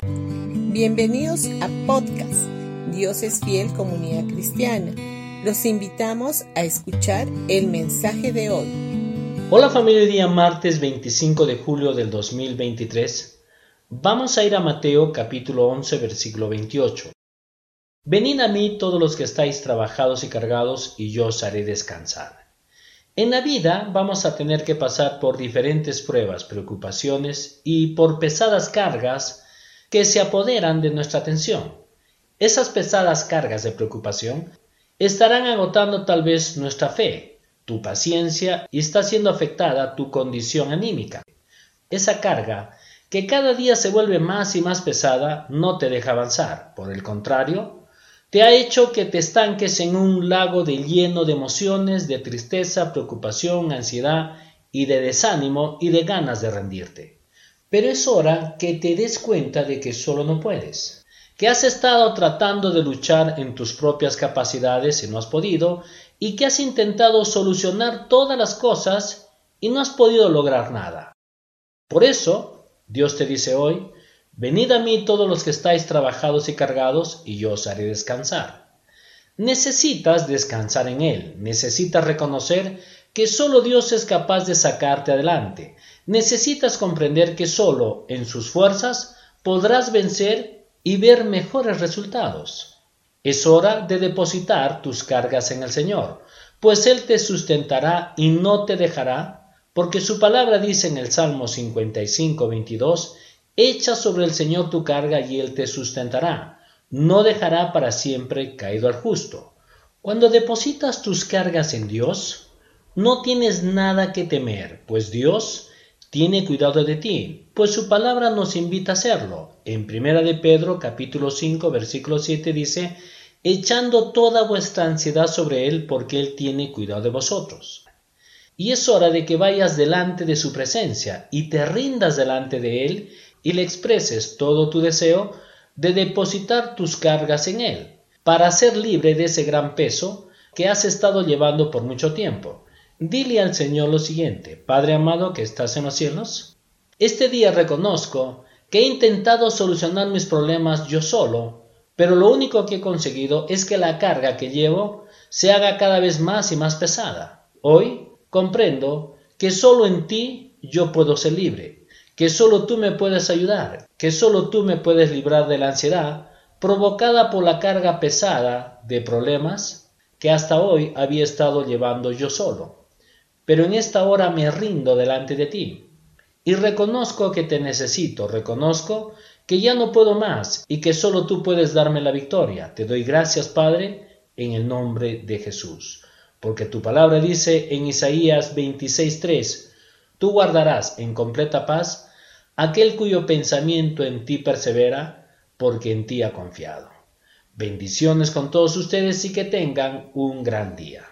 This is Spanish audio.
Bienvenidos a podcast Dios es fiel comunidad cristiana. Los invitamos a escuchar el mensaje de hoy. Hola familia, día martes 25 de julio del 2023. Vamos a ir a Mateo capítulo 11 versículo 28. Venid a mí todos los que estáis trabajados y cargados, y yo os haré descansar. En la vida vamos a tener que pasar por diferentes pruebas, preocupaciones y por pesadas cargas que se apoderan de nuestra atención. Esas pesadas cargas de preocupación estarán agotando tal vez nuestra fe, tu paciencia y está siendo afectada tu condición anímica. Esa carga, que cada día se vuelve más y más pesada, no te deja avanzar. Por el contrario, te ha hecho que te estanques en un lago de lleno de emociones, de tristeza, preocupación, ansiedad y de desánimo y de ganas de rendirte. Pero es hora que te des cuenta de que solo no puedes que has estado tratando de luchar en tus propias capacidades y no has podido, y que has intentado solucionar todas las cosas y no has podido lograr nada. Por eso, Dios te dice hoy, venid a mí todos los que estáis trabajados y cargados, y yo os haré descansar. Necesitas descansar en Él, necesitas reconocer que solo Dios es capaz de sacarte adelante, necesitas comprender que solo en sus fuerzas podrás vencer y ver mejores resultados. Es hora de depositar tus cargas en el Señor, pues Él te sustentará y no te dejará, porque su palabra dice en el Salmo 55, 22, Echa sobre el Señor tu carga y Él te sustentará, no dejará para siempre caído al justo. Cuando depositas tus cargas en Dios, no tienes nada que temer, pues Dios tiene cuidado de ti, pues su palabra nos invita a hacerlo. En primera de Pedro capítulo 5 versículo 7 dice, echando toda vuestra ansiedad sobre él porque él tiene cuidado de vosotros. Y es hora de que vayas delante de su presencia y te rindas delante de él y le expreses todo tu deseo de depositar tus cargas en él, para ser libre de ese gran peso que has estado llevando por mucho tiempo Dile al Señor lo siguiente, Padre amado que estás en los cielos, este día reconozco que he intentado solucionar mis problemas yo solo, pero lo único que he conseguido es que la carga que llevo se haga cada vez más y más pesada. Hoy comprendo que solo en ti yo puedo ser libre, que solo tú me puedes ayudar, que solo tú me puedes librar de la ansiedad provocada por la carga pesada de problemas que hasta hoy había estado llevando yo solo pero en esta hora me rindo delante de ti. Y reconozco que te necesito, reconozco que ya no puedo más y que solo tú puedes darme la victoria. Te doy gracias, Padre, en el nombre de Jesús. Porque tu palabra dice en Isaías 26:3, tú guardarás en completa paz aquel cuyo pensamiento en ti persevera, porque en ti ha confiado. Bendiciones con todos ustedes y que tengan un gran día.